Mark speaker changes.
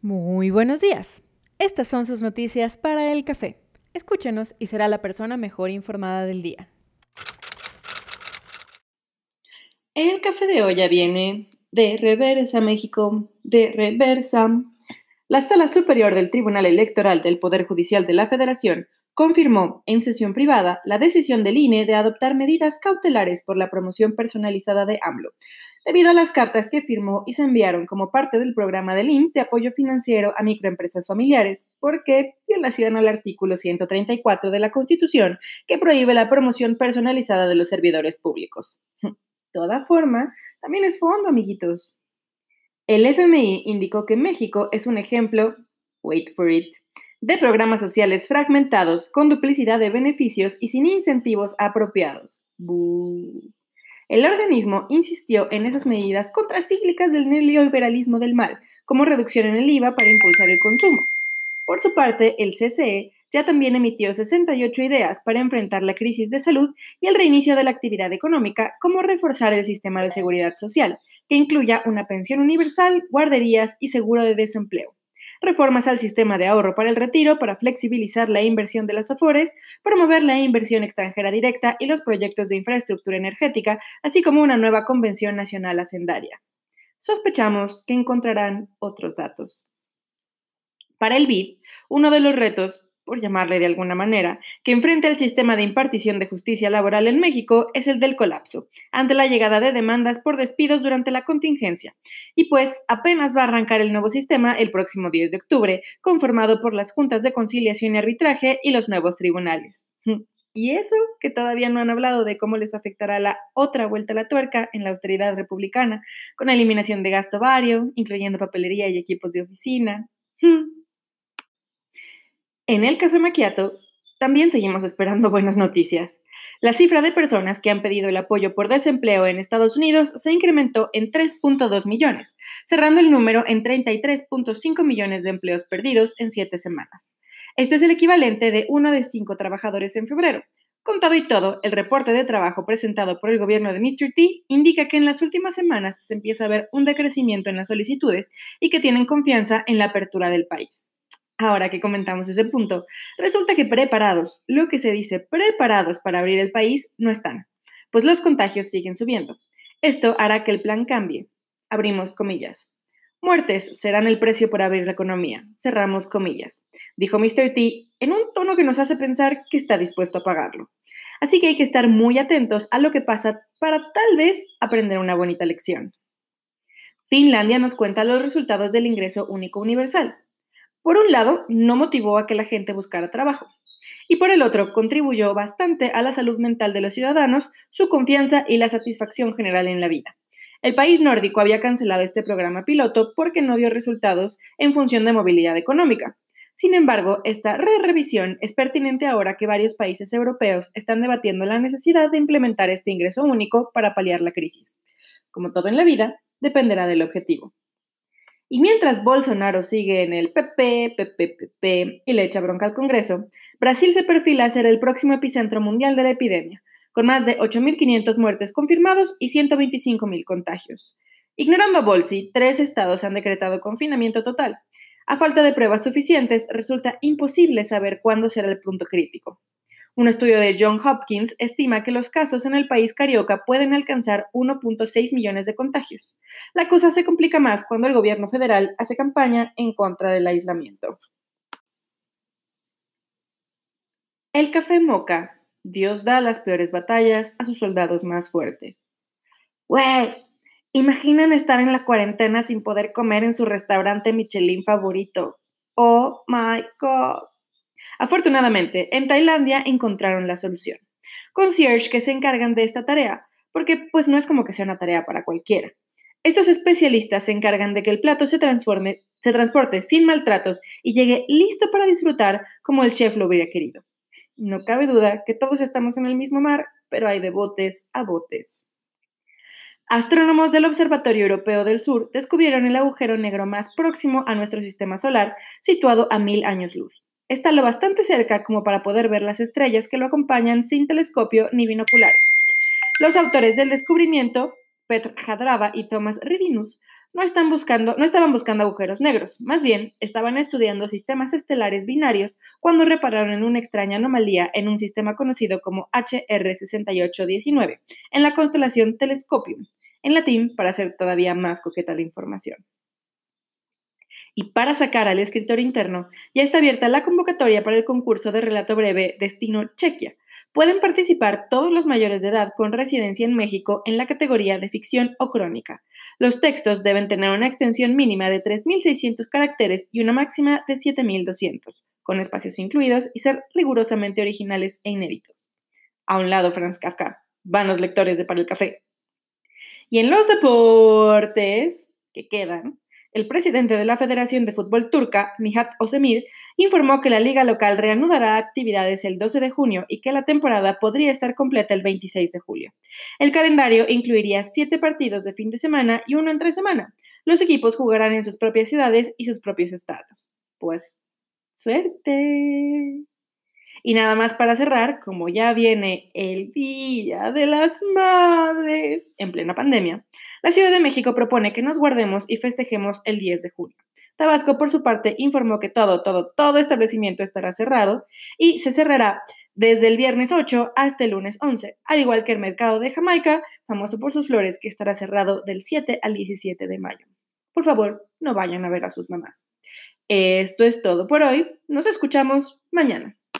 Speaker 1: Muy buenos días. Estas son sus noticias para el café. Escúchenos y será la persona mejor informada del día.
Speaker 2: El café de hoy ya viene de Reversa México, de Reversa. La Sala Superior del Tribunal Electoral del Poder Judicial de la Federación confirmó en sesión privada la decisión del INE de adoptar medidas cautelares por la promoción personalizada de AMLO, debido a las cartas que firmó y se enviaron como parte del programa del IMSS de apoyo financiero a microempresas familiares, porque violación al artículo 134 de la Constitución que prohíbe la promoción personalizada de los servidores públicos. Toda forma también es fondo, amiguitos. El FMI indicó que México es un ejemplo, wait for it, de programas sociales fragmentados con duplicidad de beneficios y sin incentivos apropiados. El organismo insistió en esas medidas contracíclicas del neoliberalismo del mal, como reducción en el IVA para impulsar el consumo. Por su parte, el CCE ya también emitió 68 ideas para enfrentar la crisis de salud y el reinicio de la actividad económica, como reforzar el sistema de seguridad social, que incluya una pensión universal, guarderías y seguro de desempleo reformas al sistema de ahorro para el retiro para flexibilizar la inversión de las AFORES, promover la inversión extranjera directa y los proyectos de infraestructura energética, así como una nueva convención nacional hacendaria. Sospechamos que encontrarán otros datos. Para el BID, uno de los retos por llamarle de alguna manera, que enfrenta el sistema de impartición de justicia laboral en México es el del colapso, ante la llegada de demandas por despidos durante la contingencia. Y pues apenas va a arrancar el nuevo sistema el próximo 10 de octubre, conformado por las juntas de conciliación y arbitraje y los nuevos tribunales. Y eso que todavía no han hablado de cómo les afectará la otra vuelta a la tuerca en la austeridad republicana, con eliminación de gasto vario, incluyendo papelería y equipos de oficina. En el Café Maquiato también seguimos esperando buenas noticias. La cifra de personas que han pedido el apoyo por desempleo en Estados Unidos se incrementó en 3.2 millones, cerrando el número en 33.5 millones de empleos perdidos en siete semanas. Esto es el equivalente de uno de cinco trabajadores en febrero. Contado y todo, el reporte de trabajo presentado por el gobierno de Mr. T indica que en las últimas semanas se empieza a ver un decrecimiento en las solicitudes y que tienen confianza en la apertura del país. Ahora que comentamos ese punto, resulta que preparados, lo que se dice preparados para abrir el país, no están, pues los contagios siguen subiendo. Esto hará que el plan cambie. Abrimos comillas. Muertes serán el precio por abrir la economía. Cerramos comillas. Dijo Mr. T en un tono que nos hace pensar que está dispuesto a pagarlo. Así que hay que estar muy atentos a lo que pasa para tal vez aprender una bonita lección. Finlandia nos cuenta los resultados del ingreso único universal. Por un lado, no motivó a que la gente buscara trabajo. Y por el otro, contribuyó bastante a la salud mental de los ciudadanos, su confianza y la satisfacción general en la vida. El país nórdico había cancelado este programa piloto porque no dio resultados en función de movilidad económica. Sin embargo, esta re-revisión es pertinente ahora que varios países europeos están debatiendo la necesidad de implementar este ingreso único para paliar la crisis. Como todo en la vida, dependerá del objetivo. Y mientras Bolsonaro sigue en el PP, PP, PP y le echa bronca al Congreso, Brasil se perfila a ser el próximo epicentro mundial de la epidemia, con más de 8.500 muertes confirmados y 125.000 contagios. Ignorando a Bolsi, tres estados han decretado confinamiento total. A falta de pruebas suficientes, resulta imposible saber cuándo será el punto crítico. Un estudio de John Hopkins estima que los casos en el país carioca pueden alcanzar 1.6 millones de contagios. La cosa se complica más cuando el gobierno federal hace campaña en contra del aislamiento. El café moca. Dios da las peores batallas a sus soldados más fuertes. Güey, imaginan estar en la cuarentena sin poder comer en su restaurante Michelin favorito. Oh my god. Afortunadamente, en Tailandia encontraron la solución. Concierge que se encargan de esta tarea, porque pues no es como que sea una tarea para cualquiera. Estos especialistas se encargan de que el plato se transforme, se transporte sin maltratos y llegue listo para disfrutar como el chef lo hubiera querido. No cabe duda que todos estamos en el mismo mar, pero hay de botes a botes. Astrónomos del Observatorio Europeo del Sur descubrieron el agujero negro más próximo a nuestro sistema solar, situado a mil años luz está lo bastante cerca como para poder ver las estrellas que lo acompañan sin telescopio ni binoculares. Los autores del descubrimiento, Petr Jadrava y Thomas Rivinus, no, están buscando, no estaban buscando agujeros negros, más bien estaban estudiando sistemas estelares binarios cuando repararon una extraña anomalía en un sistema conocido como HR6819, en la constelación Telescopium, en latín para hacer todavía más coqueta la información. Y para sacar al escritor interno, ya está abierta la convocatoria para el concurso de relato breve Destino Chequia, Pueden participar todos los mayores de edad con residencia en México en la categoría de ficción o crónica. Los textos deben tener una extensión mínima de 3.600 caracteres y una máxima de 7.200, con espacios incluidos y ser rigurosamente originales e inéditos. A un lado, Franz Kafka. Van los lectores de Para el Café. Y en los deportes que quedan, el presidente de la Federación de Fútbol Turca, Nihat Osemir, informó que la liga local reanudará actividades el 12 de junio y que la temporada podría estar completa el 26 de julio. El calendario incluiría siete partidos de fin de semana y uno entre semana. Los equipos jugarán en sus propias ciudades y sus propios estados. Pues, suerte. Y nada más para cerrar, como ya viene el Día de las Madres en plena pandemia, la Ciudad de México propone que nos guardemos y festejemos el 10 de junio. Tabasco, por su parte, informó que todo, todo, todo establecimiento estará cerrado y se cerrará desde el viernes 8 hasta el lunes 11, al igual que el mercado de Jamaica, famoso por sus flores, que estará cerrado del 7 al 17 de mayo. Por favor, no vayan a ver a sus mamás. Esto es todo por hoy. Nos escuchamos mañana.